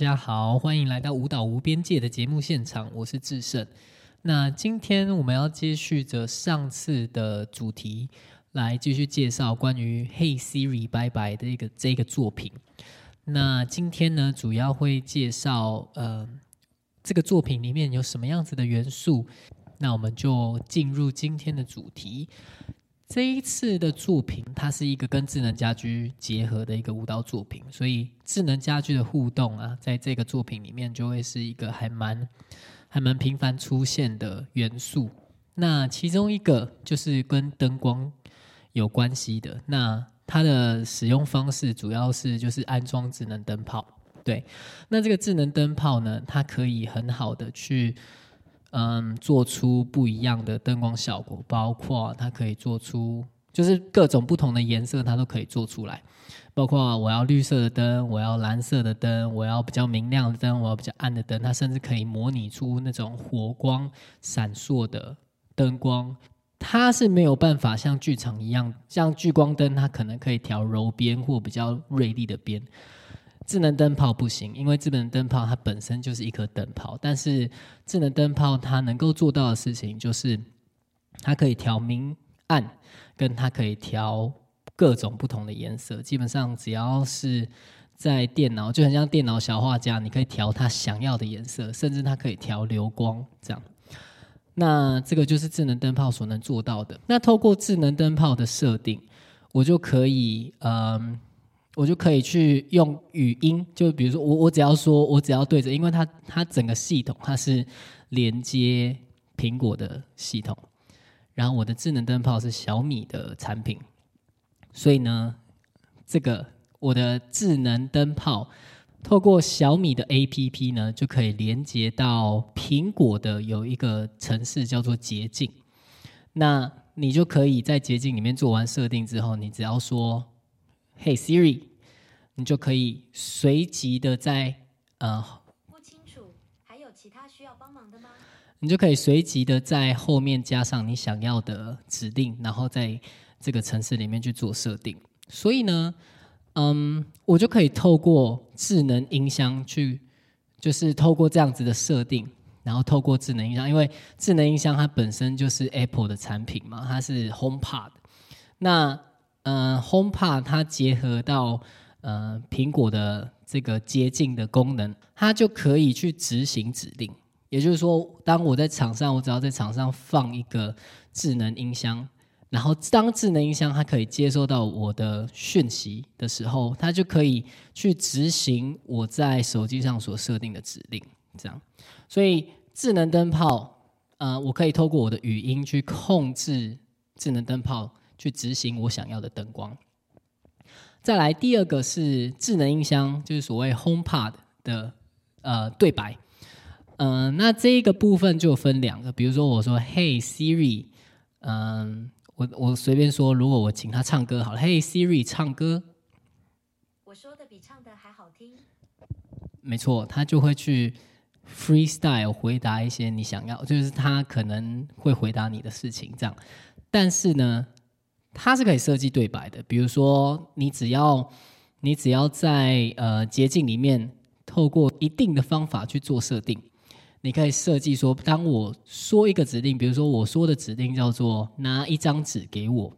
大家好，欢迎来到舞蹈无边界的节目现场，我是志胜。那今天我们要接续着上次的主题，来继续介绍关于《Hey Siri 拜拜》的一个这个作品。那今天呢，主要会介绍呃这个作品里面有什么样子的元素。那我们就进入今天的主题。这一次的作品，它是一个跟智能家居结合的一个舞蹈作品，所以智能家居的互动啊，在这个作品里面就会是一个还蛮还蛮频繁出现的元素。那其中一个就是跟灯光有关系的，那它的使用方式主要是就是安装智能灯泡。对，那这个智能灯泡呢，它可以很好的去。嗯，做出不一样的灯光效果，包括它可以做出，就是各种不同的颜色，它都可以做出来。包括我要绿色的灯，我要蓝色的灯，我要比较明亮的灯，我要比较暗的灯，它甚至可以模拟出那种火光闪烁的灯光。它是没有办法像剧场一样，像聚光灯，它可能可以调柔边或比较锐利的边。智能灯泡不行，因为智能灯泡它本身就是一颗灯泡。但是智能灯泡它能够做到的事情，就是它可以调明暗，跟它可以调各种不同的颜色。基本上只要是在电脑，就很像电脑小画家，你可以调它想要的颜色，甚至它可以调流光这样。那这个就是智能灯泡所能做到的。那透过智能灯泡的设定，我就可以嗯。我就可以去用语音，就比如说我我只要说，我只要对着，因为它它整个系统它是连接苹果的系统，然后我的智能灯泡是小米的产品，所以呢，这个我的智能灯泡透过小米的 APP 呢，就可以连接到苹果的有一个城市叫做捷径，那你就可以在捷径里面做完设定之后，你只要说。Hey Siri，你就可以随即的在呃，不清楚，还有其他需要帮忙的吗？你就可以随即的在后面加上你想要的指令，然后在这个城市里面去做设定。所以呢，嗯，我就可以透过智能音箱去，就是透过这样子的设定，然后透过智能音箱，因为智能音箱它本身就是 Apple 的产品嘛，它是 HomePod，那。嗯，HomePod 它结合到呃苹果的这个接近的功能，它就可以去执行指令。也就是说，当我在场上，我只要在场上放一个智能音箱，然后当智能音箱它可以接收到我的讯息的时候，它就可以去执行我在手机上所设定的指令。这样，所以智能灯泡，呃，我可以透过我的语音去控制智能灯泡。去执行我想要的灯光。再来，第二个是智能音箱，就是所谓 HomePod 的呃对白。嗯，那这一个部分就分两个，比如说我说 Hey Siri，嗯，我我随便说，如果我请他唱歌好了，Hey Siri 唱歌，我说的比唱的还好听。没错，他就会去 freestyle 回答一些你想要，就是他可能会回答你的事情这样。但是呢？它是可以设计对白的，比如说，你只要你只要在呃捷径里面透过一定的方法去做设定，你可以设计说，当我说一个指令，比如说我说的指令叫做拿一张纸给我，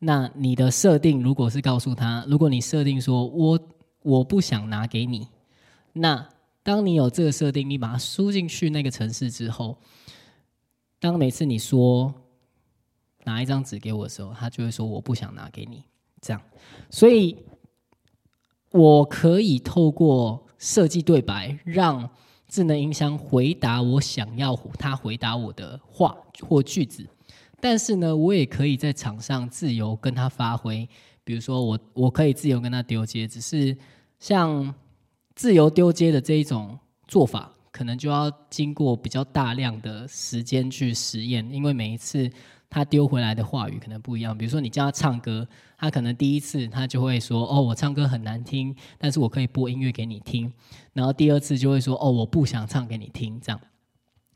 那你的设定如果是告诉他，如果你设定说我我不想拿给你，那当你有这个设定，你把它输进去那个城市之后，当每次你说。拿一张纸给我的时候，他就会说我不想拿给你，这样，所以我可以透过设计对白，让智能音箱回答我想要他回答我的话或句子，但是呢，我也可以在场上自由跟他发挥，比如说我我可以自由跟他丢接，只是像自由丢接的这一种做法，可能就要经过比较大量的时间去实验，因为每一次。他丢回来的话语可能不一样，比如说你叫他唱歌，他可能第一次他就会说：“哦，我唱歌很难听，但是我可以播音乐给你听。”然后第二次就会说：“哦，我不想唱给你听。”这样，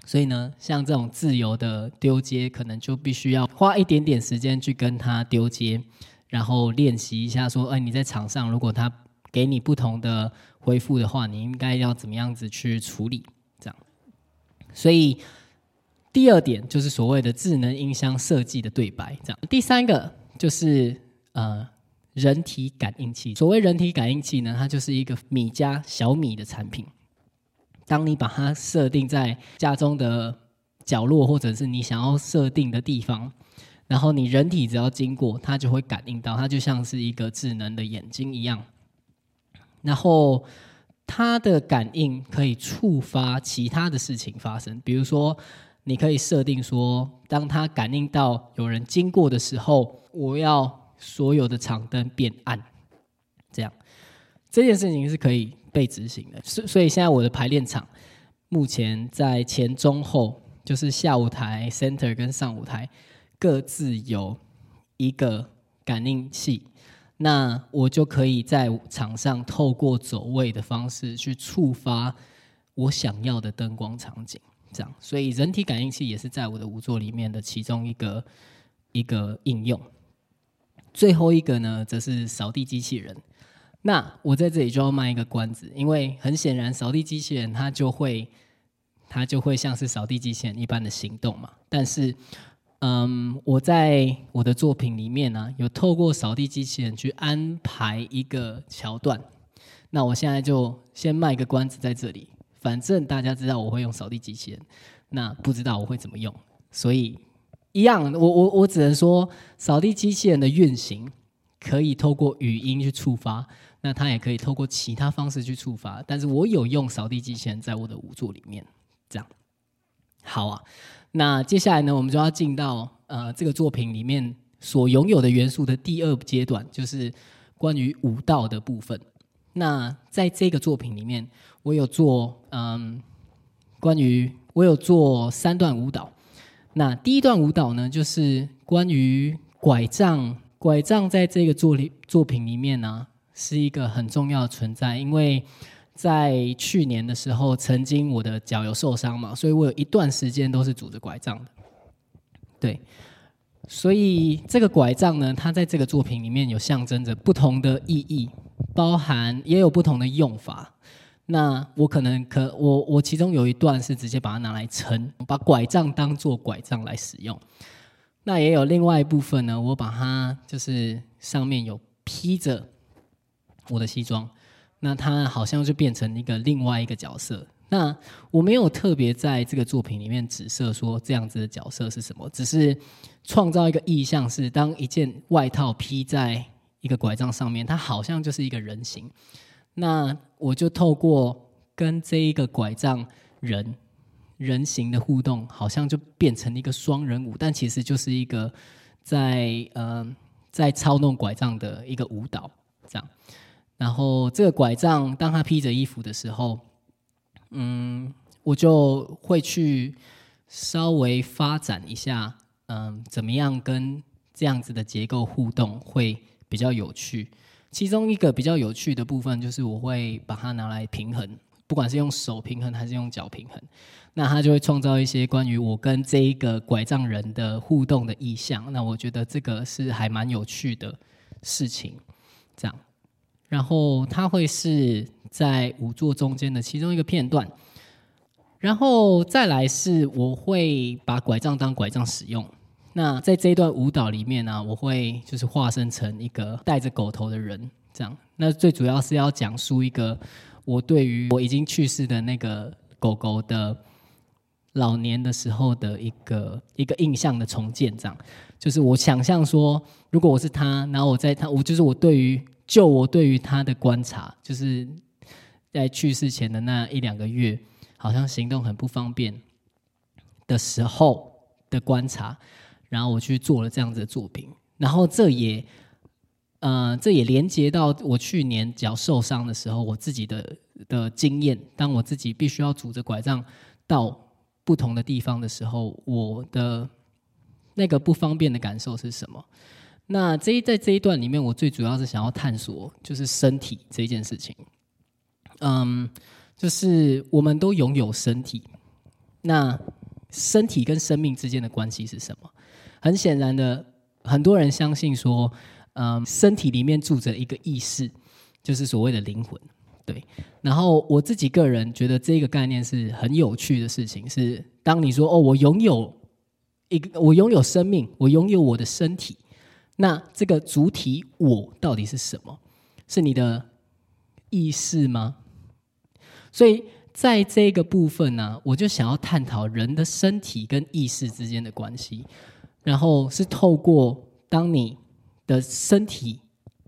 所以呢，像这种自由的丢接，可能就必须要花一点点时间去跟他丢接，然后练习一下说：“哎，你在场上如果他给你不同的回复的话，你应该要怎么样子去处理？这样，所以第二点就是所谓的智能音箱设计的对白。这样，第三个就是呃人体感应器。所谓人体感应器呢，它就是一个米家小米的产品。当你把它设定在家中的角落，或者是你想要设定的地方。然后你人体只要经过，它就会感应到，它就像是一个智能的眼睛一样。然后它的感应可以触发其他的事情发生，比如说你可以设定说，当它感应到有人经过的时候，我要所有的场灯变暗，这样这件事情是可以被执行的。所所以现在我的排练场目前在前中后，就是下舞台、center 跟上舞台。各自有一个感应器，那我就可以在场上透过走位的方式去触发我想要的灯光场景。这样，所以人体感应器也是在我的五作里面的其中一个一个应用。最后一个呢，则是扫地机器人。那我在这里就要卖一个关子，因为很显然，扫地机器人它就会它就会像是扫地机器人一般的行动嘛，但是。嗯，我在我的作品里面呢，有透过扫地机器人去安排一个桥段。那我现在就先卖个关子在这里，反正大家知道我会用扫地机器人，那不知道我会怎么用，所以一样，我我我只能说，扫地机器人的运行可以透过语音去触发，那它也可以透过其他方式去触发，但是我有用扫地机器人在我的舞作里面，这样好啊。那接下来呢，我们就要进到呃这个作品里面所拥有的元素的第二阶段，就是关于舞蹈的部分。那在这个作品里面，我有做嗯关于我有做三段舞蹈。那第一段舞蹈呢，就是关于拐杖。拐杖在这个作里作品里面呢，是一个很重要的存在，因为。在去年的时候，曾经我的脚有受伤嘛，所以我有一段时间都是拄着拐杖的。对，所以这个拐杖呢，它在这个作品里面有象征着不同的意义，包含也有不同的用法。那我可能可我我其中有一段是直接把它拿来撑，把拐杖当做拐杖来使用。那也有另外一部分呢，我把它就是上面有披着我的西装。那他好像就变成一个另外一个角色。那我没有特别在这个作品里面指涉说这样子的角色是什么，只是创造一个意象，是当一件外套披在一个拐杖上面，它好像就是一个人形。那我就透过跟这一个拐杖人人形的互动，好像就变成一个双人舞，但其实就是一个在呃在操弄拐杖的一个舞蹈这样。然后这个拐杖，当他披着衣服的时候，嗯，我就会去稍微发展一下，嗯，怎么样跟这样子的结构互动会比较有趣。其中一个比较有趣的部分，就是我会把它拿来平衡，不管是用手平衡还是用脚平衡，那它就会创造一些关于我跟这一个拐杖人的互动的意象。那我觉得这个是还蛮有趣的事情，这样。然后它会是在五座中间的其中一个片段，然后再来是我会把拐杖当拐杖使用。那在这一段舞蹈里面呢，我会就是化身成一个带着狗头的人，这样。那最主要是要讲述一个我对于我已经去世的那个狗狗的老年的时候的一个一个印象的重建，这样。就是我想象说，如果我是他，然后我在他，我就是我对于。就我对于他的观察，就是在去世前的那一两个月，好像行动很不方便的时候的观察，然后我去做了这样子的作品，然后这也，呃，这也连接到我去年脚受伤的时候，我自己的的经验。当我自己必须要拄着拐杖到不同的地方的时候，我的那个不方便的感受是什么？那这一在这一段里面，我最主要是想要探索，就是身体这件事情。嗯，就是我们都拥有身体，那身体跟生命之间的关系是什么？很显然的，很多人相信说，嗯，身体里面住着一个意识，就是所谓的灵魂。对，然后我自己个人觉得这个概念是很有趣的事情，是当你说哦，我拥有一个，我拥有生命，我拥有我的身体，那这个主体我到底是什么？是你的意识吗？所以在这个部分呢，我就想要探讨人的身体跟意识之间的关系，然后是透过当你的身体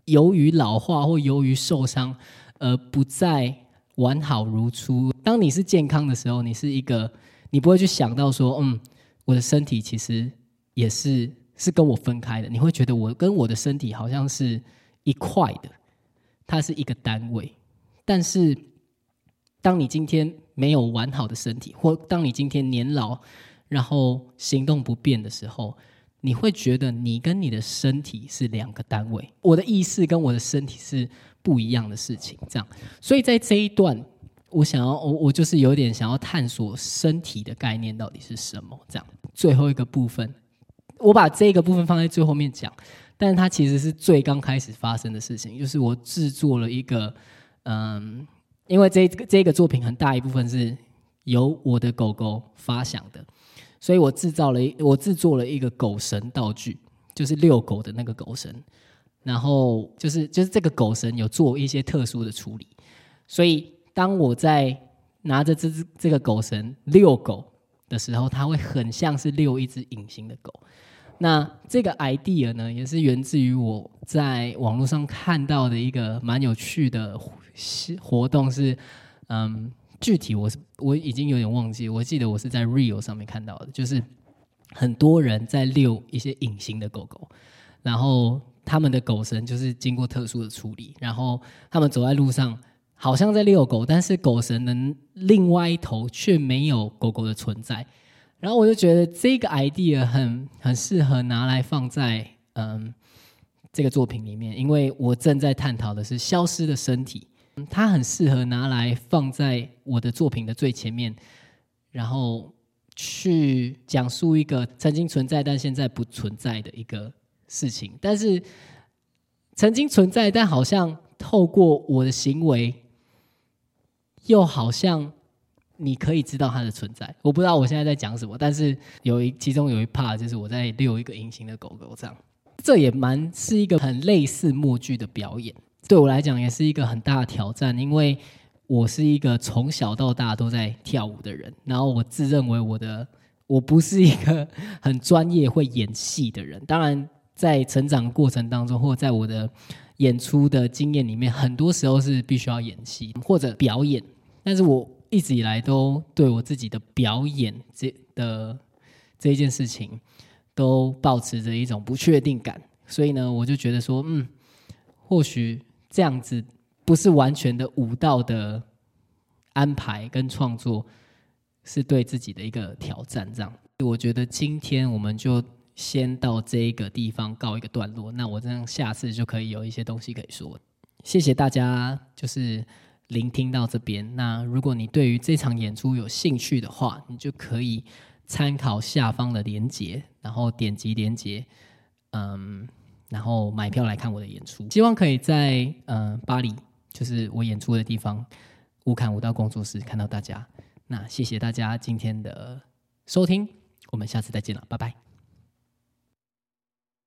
由于老化或由于受伤。而不再完好如初。当你是健康的时候，你是一个，你不会去想到说，嗯，我的身体其实也是是跟我分开的。你会觉得我跟我的身体好像是一块的，它是一个单位。但是，当你今天没有完好的身体，或当你今天年老，然后行动不便的时候，你会觉得你跟你的身体是两个单位。我的意识跟我的身体是。不一样的事情，这样，所以在这一段，我想要，我我就是有点想要探索身体的概念到底是什么。这样，最后一个部分，我把这个部分放在最后面讲，但是它其实是最刚开始发生的事情，就是我制作了一个，嗯，因为这个这个作品很大一部分是由我的狗狗发想的，所以我制造了我制作了一个狗绳道具，就是遛狗的那个狗绳。然后就是就是这个狗绳有做一些特殊的处理，所以当我在拿着这只这个狗绳遛狗的时候，它会很像是遛一只隐形的狗。那这个 idea 呢，也是源自于我在网络上看到的一个蛮有趣的活动，是嗯，具体我是我已经有点忘记，我记得我是在 Real 上面看到的，就是很多人在遛一些隐形的狗狗，然后。他们的狗绳就是经过特殊的处理，然后他们走在路上，好像在遛狗，但是狗绳的另外一头却没有狗狗的存在。然后我就觉得这个 idea 很很适合拿来放在嗯这个作品里面，因为我正在探讨的是消失的身体，它很适合拿来放在我的作品的最前面，然后去讲述一个曾经存在但现在不存在的一个。事情，但是曾经存在，但好像透过我的行为，又好像你可以知道它的存在。我不知道我现在在讲什么，但是有一其中有一 part 就是我在遛一个隐形的狗狗，这样，这也蛮是一个很类似默剧的表演。对我来讲，也是一个很大的挑战，因为我是一个从小到大都在跳舞的人，然后我自认为我的我不是一个很专业会演戏的人，当然。在成长过程当中，或在我的演出的经验里面，很多时候是必须要演戏或者表演。但是我一直以来都对我自己的表演这的这一件事情，都保持着一种不确定感。所以呢，我就觉得说，嗯，或许这样子不是完全的舞蹈的安排跟创作，是对自己的一个挑战。这样，我觉得今天我们就。先到这一个地方告一个段落，那我这样下次就可以有一些东西可以说。谢谢大家，就是聆听到这边。那如果你对于这场演出有兴趣的话，你就可以参考下方的连接，然后点击连接，嗯，然后买票来看我的演出。希望可以在嗯巴黎，就是我演出的地方，乌坎舞蹈工作室看到大家。那谢谢大家今天的收听，我们下次再见了，拜拜。